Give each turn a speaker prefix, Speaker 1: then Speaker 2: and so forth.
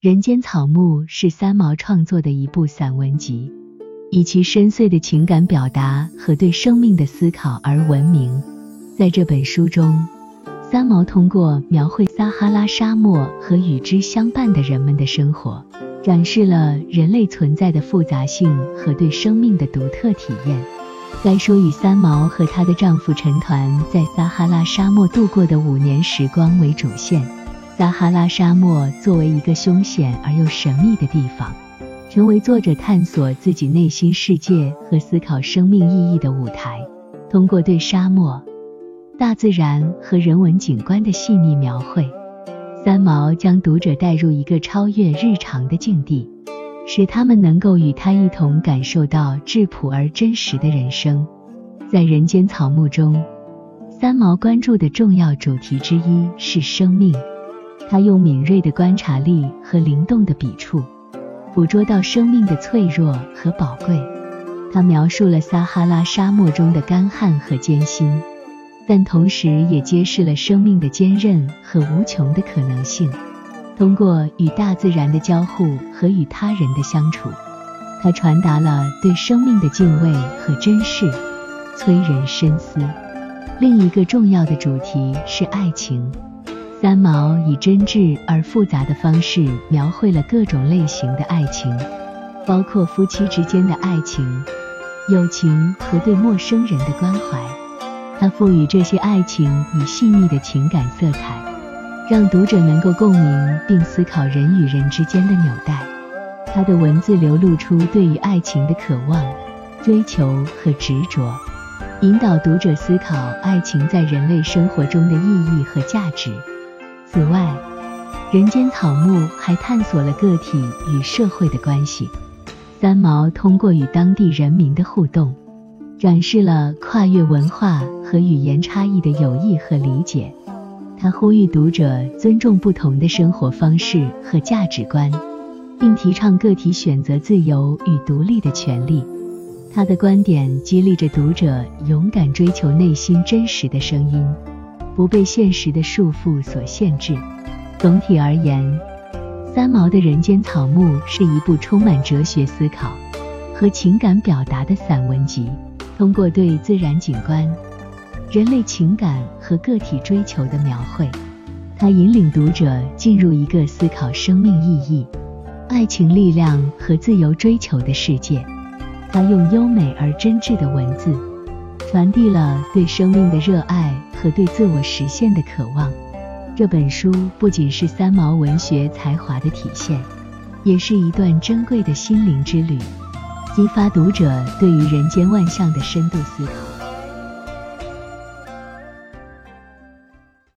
Speaker 1: 人间草木是三毛创作的一部散文集，以其深邃的情感表达和对生命的思考而闻名。在这本书中，三毛通过描绘撒哈拉沙漠和与之相伴的人们的生活，展示了人类存在的复杂性和对生命的独特体验。该书以三毛和她的丈夫陈团在撒哈拉沙漠度过的五年时光为主线。撒哈拉沙漠作为一个凶险而又神秘的地方，成为作者探索自己内心世界和思考生命意义的舞台。通过对沙漠、大自然和人文景观的细腻描绘，三毛将读者带入一个超越日常的境地，使他们能够与他一同感受到质朴而真实的人生。在人间草木中，三毛关注的重要主题之一是生命。他用敏锐的观察力和灵动的笔触，捕捉到生命的脆弱和宝贵。他描述了撒哈拉沙漠中的干旱和艰辛，但同时也揭示了生命的坚韧和无穷的可能性。通过与大自然的交互和与他人的相处，他传达了对生命的敬畏和珍视，催人深思。另一个重要的主题是爱情。三毛以真挚而复杂的方式描绘了各种类型的爱情，包括夫妻之间的爱情、友情和对陌生人的关怀。他赋予这些爱情以细腻的情感色彩，让读者能够共鸣并思考人与人之间的纽带。他的文字流露出对于爱情的渴望、追求和执着，引导读者思考爱情在人类生活中的意义和价值。此外，人间草木还探索了个体与社会的关系。三毛通过与当地人民的互动，展示了跨越文化和语言差异的友谊和理解。他呼吁读者尊重不同的生活方式和价值观，并提倡个体选择自由与独立的权利。他的观点激励着读者勇敢追求内心真实的声音。不被现实的束缚所限制。总体而言，三毛的人间草木是一部充满哲学思考和情感表达的散文集。通过对自然景观、人类情感和个体追求的描绘，它引领读者进入一个思考生命意义、爱情力量和自由追求的世界。它用优美而真挚的文字，传递了对生命的热爱。和对自我实现的渴望，这本书不仅是三毛文学才华的体现，也是一段珍贵的心灵之旅，激发读者对于人间万象的深度思考。